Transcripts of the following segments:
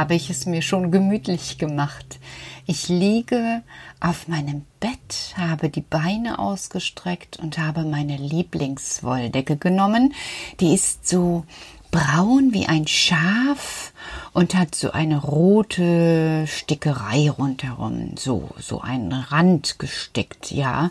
habe ich es mir schon gemütlich gemacht. Ich liege auf meinem Bett, habe die Beine ausgestreckt und habe meine Lieblingswolldecke genommen. Die ist so braun wie ein Schaf und hat so eine rote Stickerei rundherum, so so einen Rand gestickt, ja.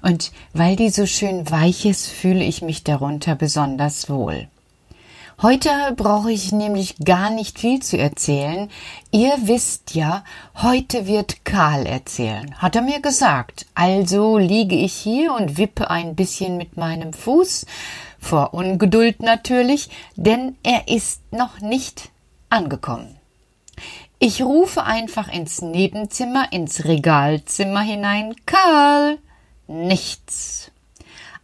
Und weil die so schön weich ist, fühle ich mich darunter besonders wohl. Heute brauche ich nämlich gar nicht viel zu erzählen. Ihr wisst ja, heute wird Karl erzählen, hat er mir gesagt. Also liege ich hier und wippe ein bisschen mit meinem Fuß, vor Ungeduld natürlich, denn er ist noch nicht angekommen. Ich rufe einfach ins Nebenzimmer, ins Regalzimmer hinein. Karl! Nichts.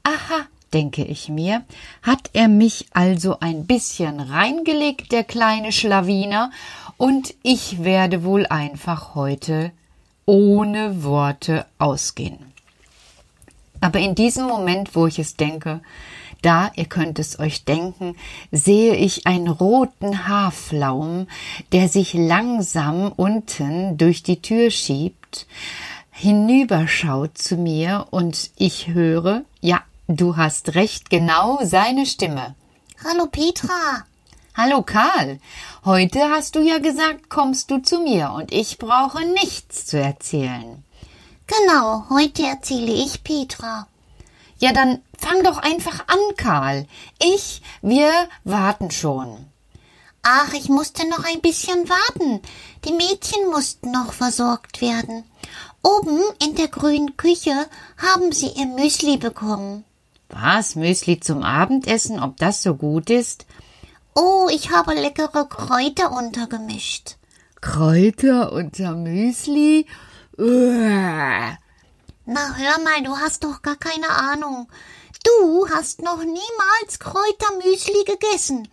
Aha, denke ich mir, hat er mich also ein bisschen reingelegt, der kleine Schlawiner, und ich werde wohl einfach heute ohne Worte ausgehen. Aber in diesem Moment, wo ich es denke, da, ihr könnt es euch denken, sehe ich einen roten Haarflaum, der sich langsam unten durch die Tür schiebt, hinüberschaut zu mir und ich höre, ja, Du hast recht, genau seine Stimme. Hallo Petra. Hallo Karl. Heute hast du ja gesagt, kommst du zu mir und ich brauche nichts zu erzählen. Genau, heute erzähle ich Petra. Ja, dann fang doch einfach an, Karl. Ich, wir warten schon. Ach, ich musste noch ein bisschen warten. Die Mädchen mussten noch versorgt werden. Oben in der grünen Küche haben sie ihr Müsli bekommen. Was? Müsli zum Abendessen? Ob das so gut ist? Oh, ich habe leckere Kräuter untergemischt. Kräuter unter Müsli? Uah. Na, hör mal, du hast doch gar keine Ahnung. Du hast noch niemals Kräutermüsli gegessen.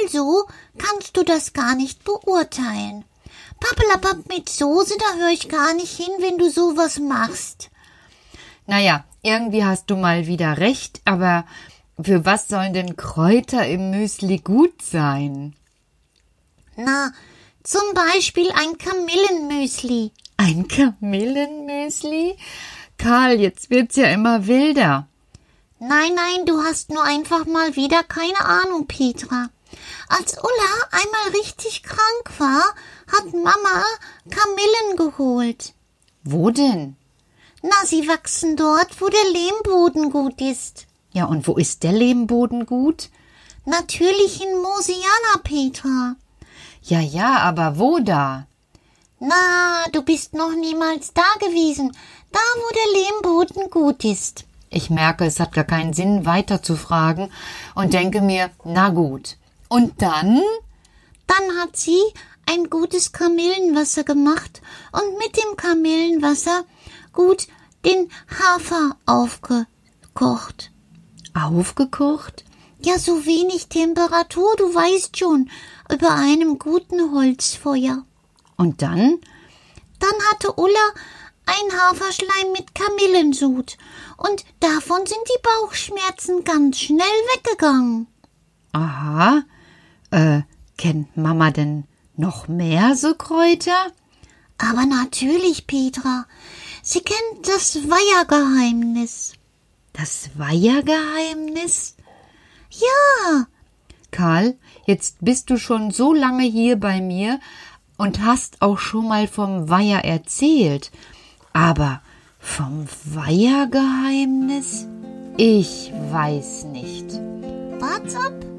Also kannst du das gar nicht beurteilen. Pappelapapp mit Soße, da höre ich gar nicht hin, wenn du sowas machst. Naja, irgendwie hast du mal wieder recht, aber für was sollen denn Kräuter im Müsli gut sein? Na, zum Beispiel ein Kamillenmüsli. Ein Kamillenmüsli? Karl, jetzt wird's ja immer wilder. Nein, nein, du hast nur einfach mal wieder keine Ahnung, Petra. Als Ulla einmal richtig krank war, hat Mama Kamillen geholt. Wo denn? Na, sie wachsen dort, wo der Lehmboden gut ist. Ja, und wo ist der Lehmboden gut? Natürlich in Mosiana, Petra. Ja, ja, aber wo da? Na, du bist noch niemals da gewesen, da wo der Lehmboden gut ist. Ich merke, es hat gar keinen Sinn, weiter zu fragen und denke mir, na gut. Und dann? Dann hat sie ein gutes Kamillenwasser gemacht und mit dem Kamillenwasser gut den Hafer aufgekocht. Aufgekocht? Ja, so wenig Temperatur, du weißt schon, über einem guten Holzfeuer. Und dann? Dann hatte Ulla ein Haferschleim mit Kamillensud, und davon sind die Bauchschmerzen ganz schnell weggegangen. Aha. Äh, kennt Mama denn noch mehr so Kräuter? Aber natürlich, Petra. Sie kennt das Weihergeheimnis. Das Weihergeheimnis? Ja. Karl, jetzt bist du schon so lange hier bei mir und hast auch schon mal vom Weiher erzählt. Aber vom Weihergeheimnis? Ich weiß nicht. What's up?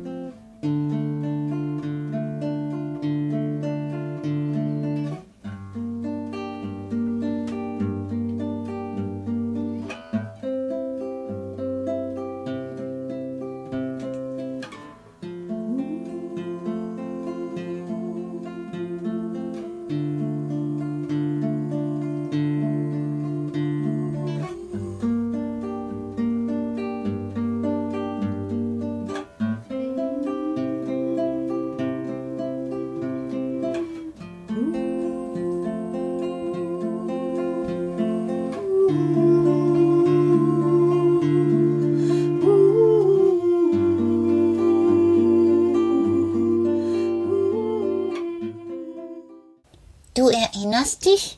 Du erinnerst dich?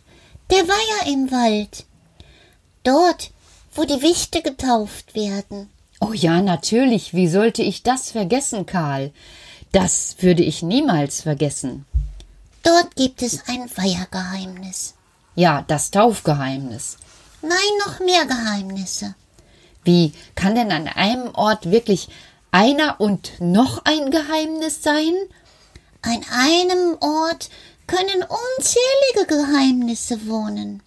Der Weiher im Wald. Dort, wo die Wichte getauft werden. Oh ja, natürlich. Wie sollte ich das vergessen, Karl? Das würde ich niemals vergessen. Dort gibt es ein Weihergeheimnis. Ja, das Taufgeheimnis. Nein, noch mehr Geheimnisse. Wie kann denn an einem Ort wirklich einer und noch ein Geheimnis sein? An einem Ort können unzählige Geheimnisse wohnen.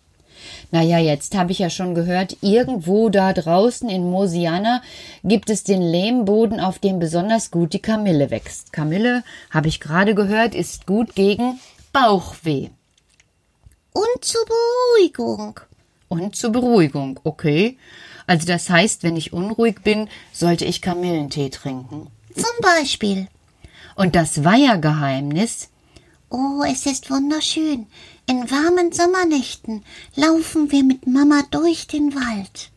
Naja, jetzt habe ich ja schon gehört, irgendwo da draußen in Mosiana gibt es den Lehmboden, auf dem besonders gut die Kamille wächst. Kamille, habe ich gerade gehört, ist gut gegen Bauchweh. Und zur Beruhigung. Und zur Beruhigung, okay. Also das heißt, wenn ich unruhig bin, sollte ich Kamillentee trinken. Zum Beispiel. Und das Weihergeheimnis? Oh, es ist wunderschön. In warmen Sommernächten laufen wir mit Mama durch den Wald.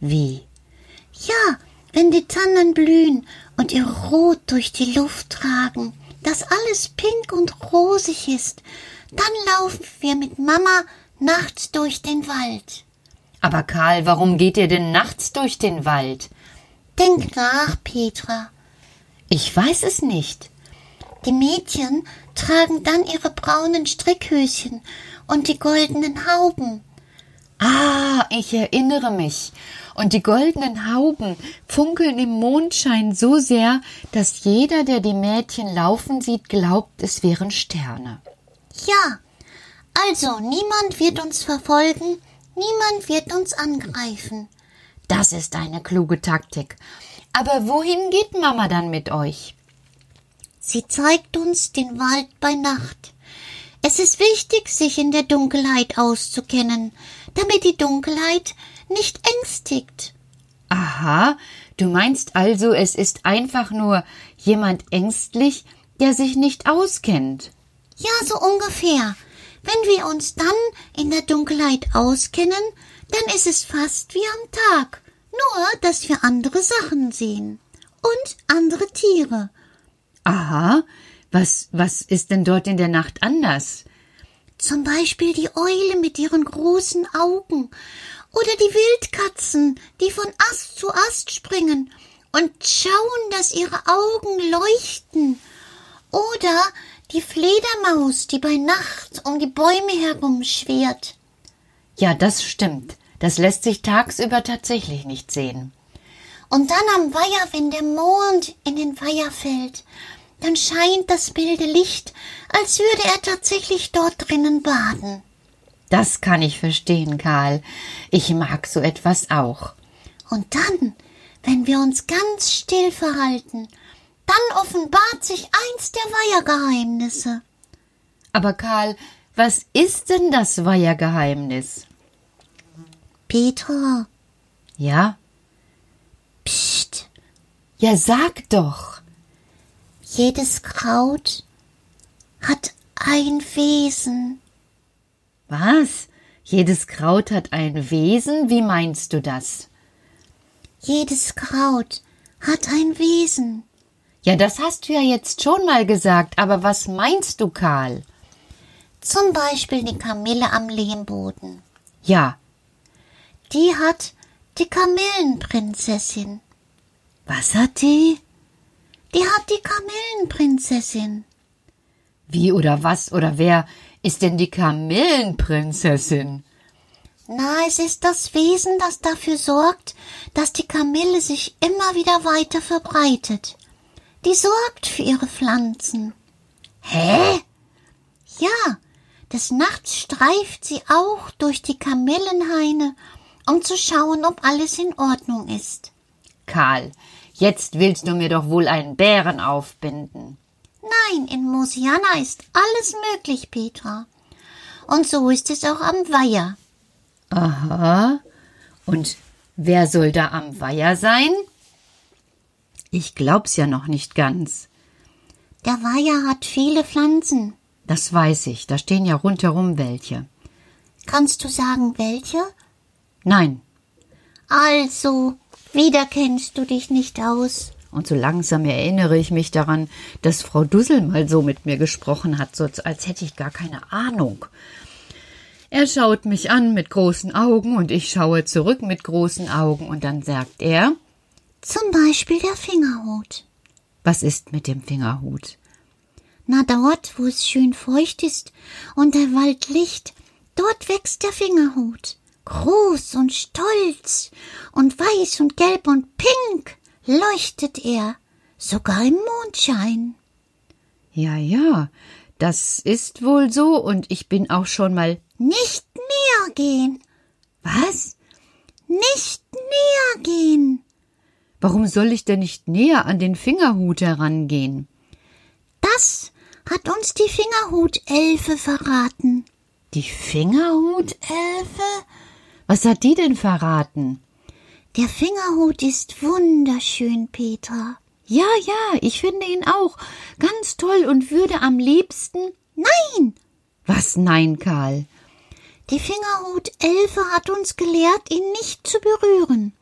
Wie? Ja, wenn die Tannen blühen und ihr Rot durch die Luft tragen, dass alles pink und rosig ist, dann laufen wir mit Mama nachts durch den Wald. Aber Karl, warum geht ihr denn nachts durch den Wald? Denk nach, Petra. Ich weiß es nicht. Die Mädchen tragen dann ihre braunen Strickhöschen und die goldenen Hauben. Ah, ich erinnere mich. Und die goldenen Hauben funkeln im Mondschein so sehr, dass jeder, der die Mädchen laufen sieht, glaubt, es wären Sterne. Ja, also niemand wird uns verfolgen, niemand wird uns angreifen. Das ist eine kluge Taktik. Aber wohin geht Mama dann mit euch? Sie zeigt uns den Wald bei Nacht. Es ist wichtig, sich in der Dunkelheit auszukennen, damit die Dunkelheit nicht ängstigt. Aha, du meinst also, es ist einfach nur jemand ängstlich, der sich nicht auskennt. Ja, so ungefähr. Wenn wir uns dann in der Dunkelheit auskennen, dann ist es fast wie am Tag, nur dass wir andere Sachen sehen und andere Tiere. Aha, was, was ist denn dort in der Nacht anders? Zum Beispiel die Eule mit ihren großen Augen oder die Wildkatzen, die von Ast zu Ast springen und schauen, dass ihre Augen leuchten. Oder die Fledermaus, die bei Nacht um die Bäume herumschwirrt. Ja, das stimmt. Das lässt sich tagsüber tatsächlich nicht sehen. Und dann am Weiher, wenn der Mond in den Weiher fällt, dann scheint das milde Licht, als würde er tatsächlich dort drinnen baden. Das kann ich verstehen, Karl. Ich mag so etwas auch. Und dann, wenn wir uns ganz still verhalten, dann offenbart sich eins der Weihergeheimnisse. Aber Karl, was ist denn das Weihergeheimnis? Petra. Ja? Ja, sag doch. Jedes Kraut hat ein Wesen. Was? Jedes Kraut hat ein Wesen? Wie meinst du das? Jedes Kraut hat ein Wesen. Ja, das hast du ja jetzt schon mal gesagt, aber was meinst du, Karl? Zum Beispiel die Kamille am Lehmboden. Ja. Die hat die Kamillenprinzessin. Was hat die? Die hat die Kamillenprinzessin. Wie oder was oder wer ist denn die Kamillenprinzessin? Na, es ist das Wesen, das dafür sorgt, dass die Kamille sich immer wieder weiter verbreitet. Die sorgt für ihre Pflanzen. Hä? Ja, des Nachts streift sie auch durch die Kamillenhaine, um zu schauen, ob alles in Ordnung ist. Karl, jetzt willst du mir doch wohl einen Bären aufbinden. Nein, in Mosiana ist alles möglich, Petra. Und so ist es auch am Weiher. Aha. Und wer soll da am Weiher sein? Ich glaub's ja noch nicht ganz. Der Weiher hat viele Pflanzen. Das weiß ich, da stehen ja rundherum welche. Kannst du sagen, welche? Nein. Also, wieder kennst du dich nicht aus. Und so langsam erinnere ich mich daran, dass Frau Dussel mal so mit mir gesprochen hat, so als hätte ich gar keine Ahnung. Er schaut mich an mit großen Augen und ich schaue zurück mit großen Augen und dann sagt er Zum Beispiel der Fingerhut. Was ist mit dem Fingerhut? Na dort, wo es schön feucht ist und der Wald licht, dort wächst der Fingerhut. Groß und stolz und weiß und gelb und pink leuchtet er. sogar im Mondschein. Ja, ja, das ist wohl so, und ich bin auch schon mal. Nicht näher gehen. Was? Nicht näher gehen. Warum soll ich denn nicht näher an den Fingerhut herangehen? Das hat uns die Fingerhutelfe verraten. Die Fingerhutelfe? Was hat die denn verraten? Der Fingerhut ist wunderschön, Petra. Ja, ja, ich finde ihn auch ganz toll und würde am liebsten. Nein! Was nein, Karl? Die Fingerhutelfe hat uns gelehrt, ihn nicht zu berühren.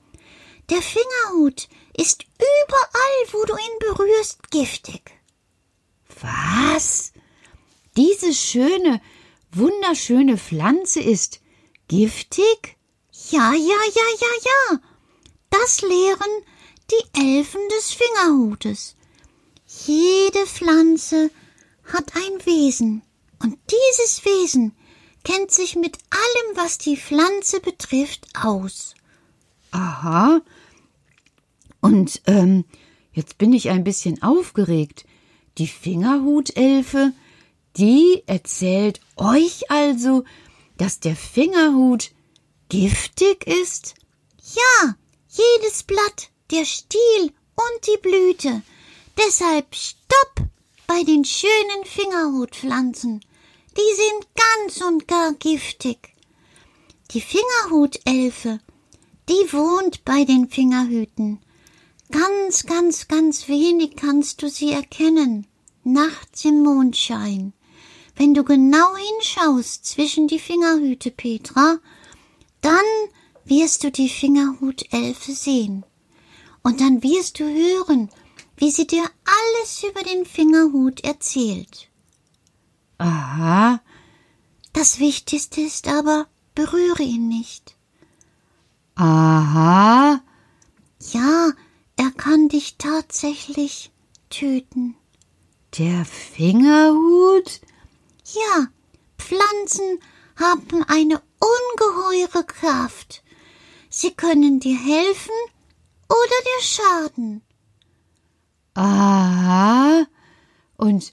Der Fingerhut ist überall, wo du ihn berührst, giftig. Was? Diese schöne, wunderschöne Pflanze ist giftig? Ja, ja, ja, ja, ja. Das lehren die Elfen des Fingerhutes. Jede Pflanze hat ein Wesen, und dieses Wesen kennt sich mit allem, was die Pflanze betrifft, aus. Aha. Und ähm, jetzt bin ich ein bisschen aufgeregt. Die Fingerhutelfe, die erzählt euch also, dass der Fingerhut giftig ist? Ja, jedes Blatt, der Stiel und die Blüte. Deshalb stopp bei den schönen Fingerhutpflanzen. Die sind ganz und gar giftig. Die Fingerhutelfe, die wohnt bei den Fingerhüten. Ganz, ganz, ganz wenig kannst du sie erkennen. Nachts im Mondschein. Wenn du genau hinschaust zwischen die Fingerhüte, Petra, dann wirst du die Fingerhutelfe sehen. Und dann wirst du hören, wie sie dir alles über den Fingerhut erzählt. Aha. Das Wichtigste ist aber, berühre ihn nicht. Aha. Ja, er kann dich tatsächlich töten. Der Fingerhut? Ja, Pflanzen haben eine ungeheure Kraft. Sie können dir helfen oder dir schaden. Aha. Und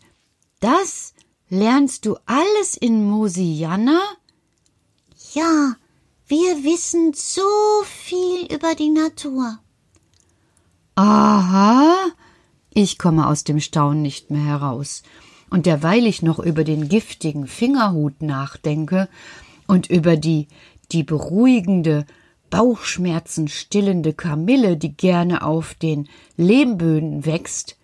das lernst du alles in Mosianna? Ja, wir wissen so viel über die Natur. Aha. Ich komme aus dem Staunen nicht mehr heraus. Und derweil ich noch über den giftigen Fingerhut nachdenke und über die, die beruhigende, Bauchschmerzen stillende Kamille, die gerne auf den Lehmböden wächst,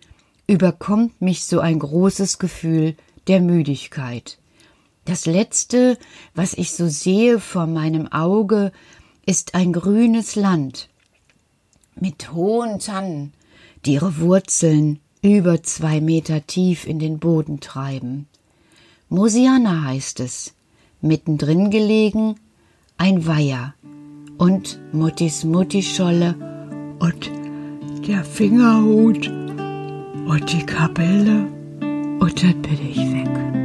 überkommt mich so ein großes Gefühl der Müdigkeit. Das letzte, was ich so sehe vor meinem Auge, ist ein grünes Land mit hohen Tannen, die ihre Wurzeln über zwei Meter tief in den Boden treiben. Mosiana heißt es, mittendrin gelegen ein Weiher und Muttis Muttischolle und der Fingerhut und die Kapelle und dann bin ich weg.